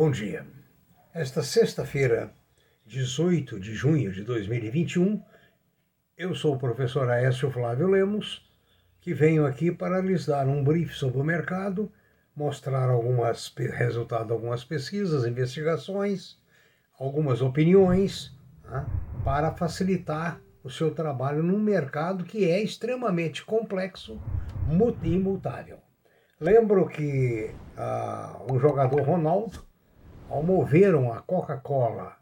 Bom dia. Esta sexta-feira, 18 de junho de 2021, eu sou o professor Aécio Flávio Lemos, que venho aqui para lhes dar um brief sobre o mercado, mostrar algumas resultados de algumas pesquisas, investigações, algumas opiniões, né, para facilitar o seu trabalho num mercado que é extremamente complexo e imutável. Lembro que uh, o jogador Ronaldo ao moveram a Coca-Cola,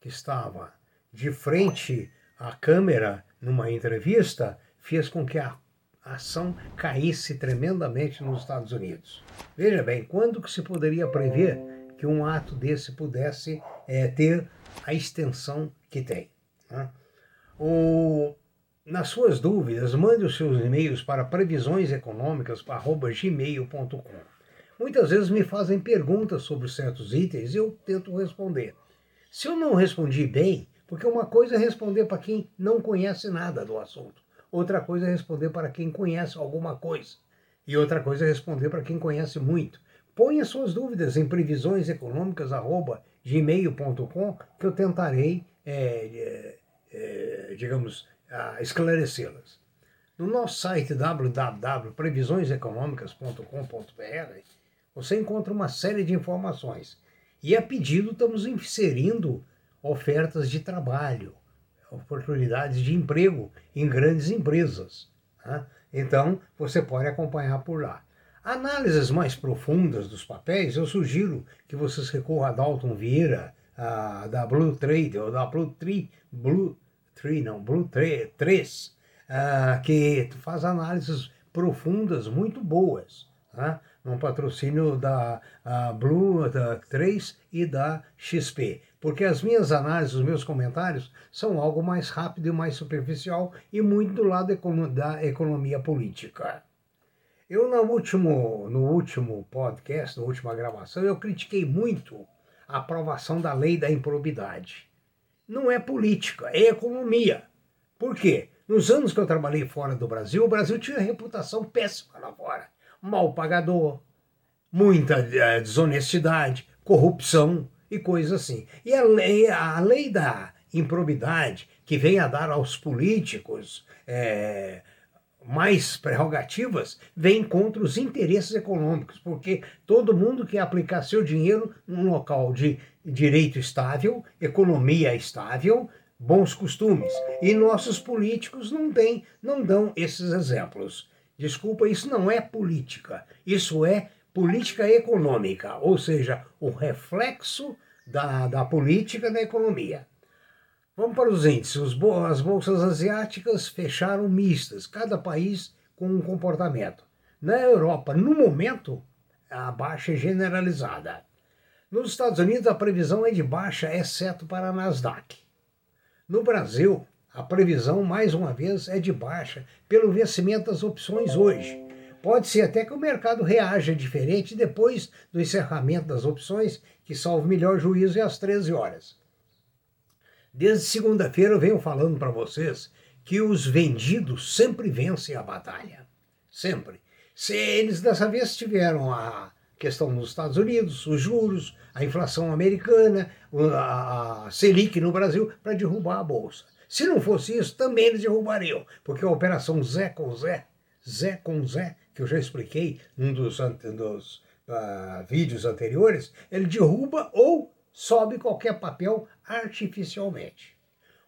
que estava de frente à câmera numa entrevista, fez com que a ação caísse tremendamente nos Estados Unidos. Veja bem, quando que se poderia prever que um ato desse pudesse é, ter a extensão que tem? Né? O, nas suas dúvidas, mande os seus e-mails para previsioneseconômicas.gmail.com muitas vezes me fazem perguntas sobre certos itens e eu tento responder. Se eu não respondi bem, porque uma coisa é responder para quem não conhece nada do assunto, outra coisa é responder para quem conhece alguma coisa, e outra coisa é responder para quem conhece muito. Ponha suas dúvidas em previsioneseconômicas.gmail.com que eu tentarei, é, é, é, digamos, esclarecê-las. No nosso site www.previsioneseconômicas.com.br você encontra uma série de informações. E a pedido estamos inserindo ofertas de trabalho, oportunidades de emprego em grandes empresas. Né? Então, você pode acompanhar por lá. Análises mais profundas dos papéis, eu sugiro que vocês recorram a Dalton Vieira, a, da Blue Trade, ou da Blue Tree, Blue Tree, não, Blue 3, a, que faz análises profundas muito boas. Né? Um patrocínio da Blue da 3 e da XP, porque as minhas análises, os meus comentários são algo mais rápido e mais superficial e muito do lado da economia política. Eu no último, no último podcast, na última gravação, eu critiquei muito a aprovação da lei da improbidade. Não é política, é economia. Por quê? Nos anos que eu trabalhei fora do Brasil, o Brasil tinha reputação péssima lá fora mal pagador, muita eh, desonestidade, corrupção e coisas assim. E a lei, a lei da improbidade, que vem a dar aos políticos é, mais prerrogativas, vem contra os interesses econômicos, porque todo mundo quer aplicar seu dinheiro num local de direito estável, economia estável, bons costumes. E nossos políticos não têm, não dão esses exemplos. Desculpa, isso não é política, isso é política econômica, ou seja, o reflexo da, da política da economia. Vamos para os índices. As bolsas asiáticas fecharam mistas, cada país com um comportamento. Na Europa, no momento, a baixa é generalizada. Nos Estados Unidos, a previsão é de baixa, exceto para a Nasdaq. No Brasil, a previsão, mais uma vez, é de baixa pelo vencimento das opções hoje. Pode ser até que o mercado reaja diferente depois do encerramento das opções, que salvo melhor juízo é às 13 horas. Desde segunda-feira eu venho falando para vocês que os vendidos sempre vencem a batalha. Sempre. Se eles dessa vez tiveram a questão nos Estados Unidos, os juros, a inflação americana, a Selic no Brasil, para derrubar a bolsa. Se não fosse isso, também eles derrubariam, porque a operação Zé com Zé, Zé com Zé, que eu já expliquei num dos, dos uh, vídeos anteriores, ele derruba ou sobe qualquer papel artificialmente.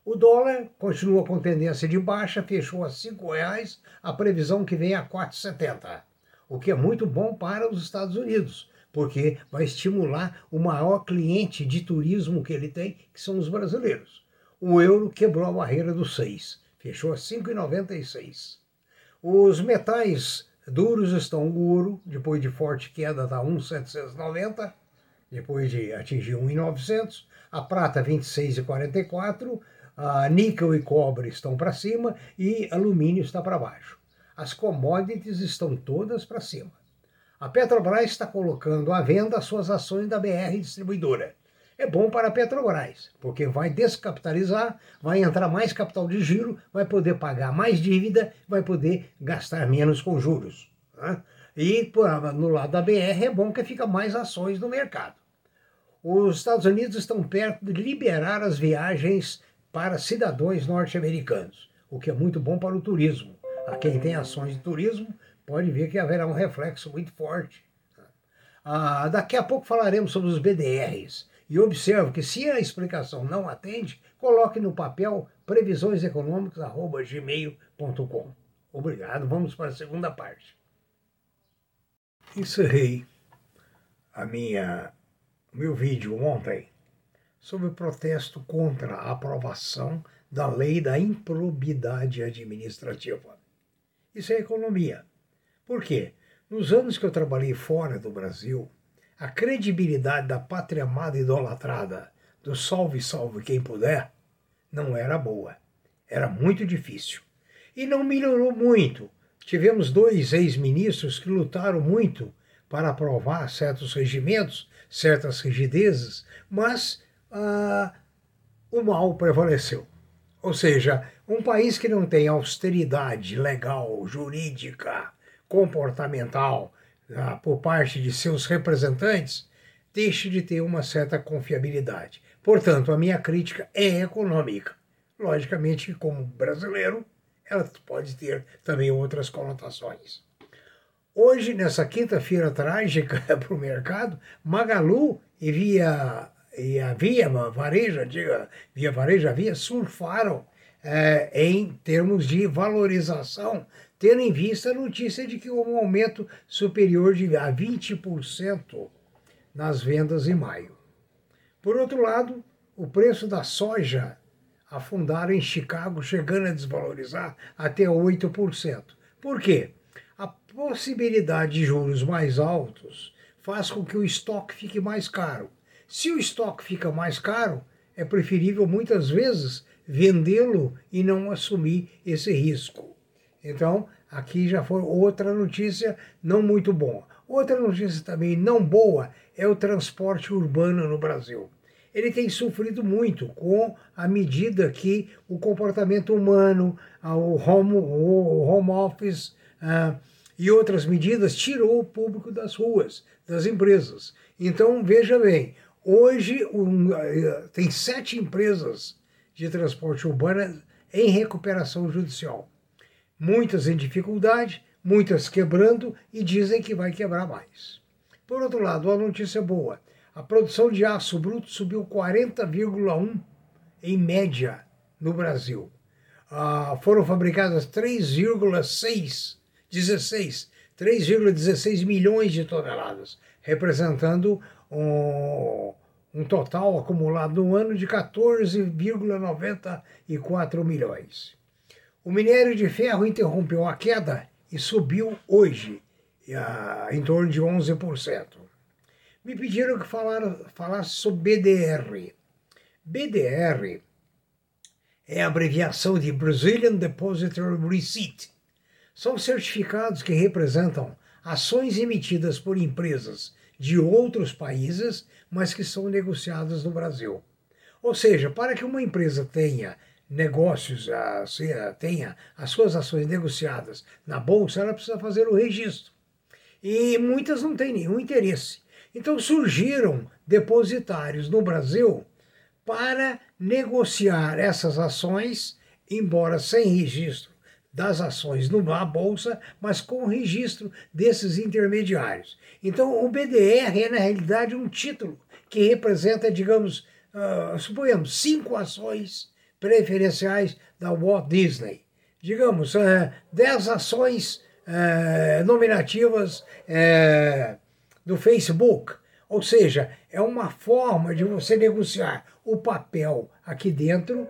O dólar continua com tendência de baixa, fechou a R$ reais, a previsão que vem é a 4,70, o que é muito bom para os Estados Unidos, porque vai estimular o maior cliente de turismo que ele tem, que são os brasileiros o euro quebrou a barreira dos 6, fechou a 5,96. Os metais duros estão o ouro, depois de forte queda, está 1,790, depois de atingir 1,900. A prata, 26,44. A níquel e cobre estão para cima e alumínio está para baixo. As commodities estão todas para cima. A Petrobras está colocando à venda as suas ações da BR Distribuidora é bom para a Petrobras, porque vai descapitalizar, vai entrar mais capital de giro, vai poder pagar mais dívida, vai poder gastar menos com juros. Né? E por, no lado da BR é bom que fica mais ações no mercado. os Estados Unidos estão perto de liberar as viagens para cidadãos norte-americanos, o que é muito bom para o turismo. A quem tem ações de turismo pode ver que haverá um reflexo muito forte. Ah, daqui a pouco falaremos sobre os BDRs. E observe que se a explicação não atende, coloque no papel previsioneseconômicas.gmail.com. Obrigado, vamos para a segunda parte. Encerrei a minha meu vídeo ontem sobre o protesto contra a aprovação da lei da improbidade administrativa. Isso é economia. Por quê? Nos anos que eu trabalhei fora do Brasil, a credibilidade da pátria amada idolatrada, do salve, salve quem puder, não era boa. Era muito difícil. E não melhorou muito. Tivemos dois ex-ministros que lutaram muito para aprovar certos regimentos, certas rigidezes, mas ah, o mal prevaleceu. Ou seja, um país que não tem austeridade legal, jurídica, comportamental por parte de seus representantes, deixe de ter uma certa confiabilidade. Portanto, a minha crítica é econômica. Logicamente, como brasileiro, ela pode ter também outras conotações. Hoje, nessa quinta-feira trágica para o mercado, Magalu e Via, e a Via Vareja, diga, Via Vareja, Via, surfaram é, em termos de valorização, tendo em vista a notícia de que houve um aumento superior de a 20% nas vendas em maio. Por outro lado, o preço da soja afundaram em Chicago, chegando a desvalorizar até 8%. Por quê? a possibilidade de juros mais altos faz com que o estoque fique mais caro. Se o estoque fica mais caro, é preferível muitas vezes vendê-lo e não assumir esse risco. Então, aqui já foi outra notícia não muito boa. Outra notícia também não boa é o transporte urbano no Brasil. Ele tem sofrido muito com a medida que o comportamento humano, o home, o home office, ah, e outras medidas tirou o público das ruas, das empresas. Então, veja bem, hoje um, eh, tem sete empresas de transporte urbano em recuperação judicial. Muitas em dificuldade, muitas quebrando e dizem que vai quebrar mais. Por outro lado, a notícia boa: a produção de aço bruto subiu 40,1% em média no Brasil. Ah, foram fabricadas 3,6 16, 3,16 milhões de toneladas, representando um, um total acumulado no ano de 14,94 milhões. O minério de ferro interrompeu a queda e subiu hoje em torno de 11%. Me pediram que falar, falasse sobre BDR. BDR é a abreviação de Brazilian Depository Receipt são certificados que representam ações emitidas por empresas de outros países, mas que são negociadas no Brasil. Ou seja, para que uma empresa tenha negócios, tenha as suas ações negociadas na bolsa, ela precisa fazer o registro. E muitas não têm nenhum interesse. Então surgiram depositários no Brasil para negociar essas ações, embora sem registro das ações na bolsa, mas com registro desses intermediários. Então, o BDR é, na realidade, um título que representa, digamos, uh, suponhamos, cinco ações preferenciais da Walt Disney. Digamos, uh, dez ações uh, nominativas uh, do Facebook. Ou seja, é uma forma de você negociar o papel aqui dentro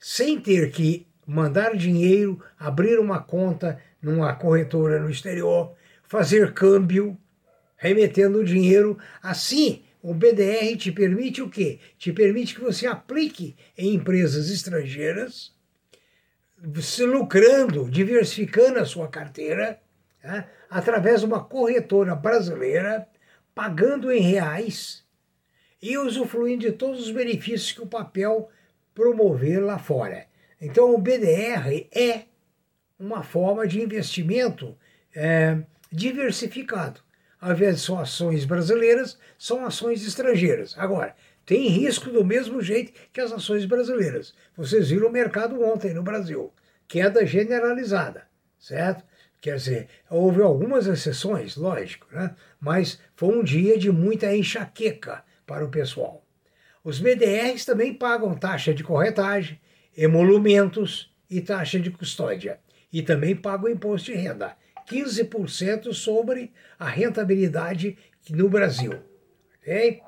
sem ter que mandar dinheiro, abrir uma conta numa corretora no exterior, fazer câmbio, remetendo o dinheiro. Assim, o BDR te permite o quê? Te permite que você aplique em empresas estrangeiras, se lucrando, diversificando a sua carteira, né, através de uma corretora brasileira, pagando em reais e usufruindo de todos os benefícios que o papel promover lá fora. Então, o BDR é uma forma de investimento é, diversificado. Invés de só ações brasileiras, são ações estrangeiras. Agora, tem risco do mesmo jeito que as ações brasileiras. Vocês viram o mercado ontem no Brasil. Queda generalizada, certo? Quer dizer, houve algumas exceções, lógico, né? mas foi um dia de muita enxaqueca para o pessoal. Os BDRs também pagam taxa de corretagem, emolumentos e taxa de custódia. E também pagam imposto de renda, 15% sobre a rentabilidade no Brasil. Ok?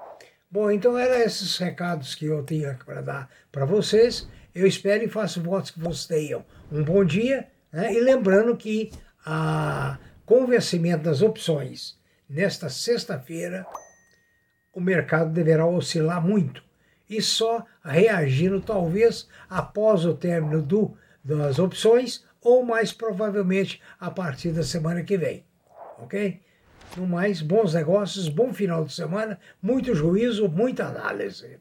Bom, então eram esses recados que eu tinha para dar para vocês. Eu espero e faço votos que vocês tenham um bom dia. Né? E lembrando que a, com o vencimento das opções nesta sexta-feira, o mercado deverá oscilar muito e só reagindo talvez após o término do, das opções ou mais provavelmente a partir da semana que vem. Ok? No mais, bons negócios, bom final de semana, muito juízo, muita análise.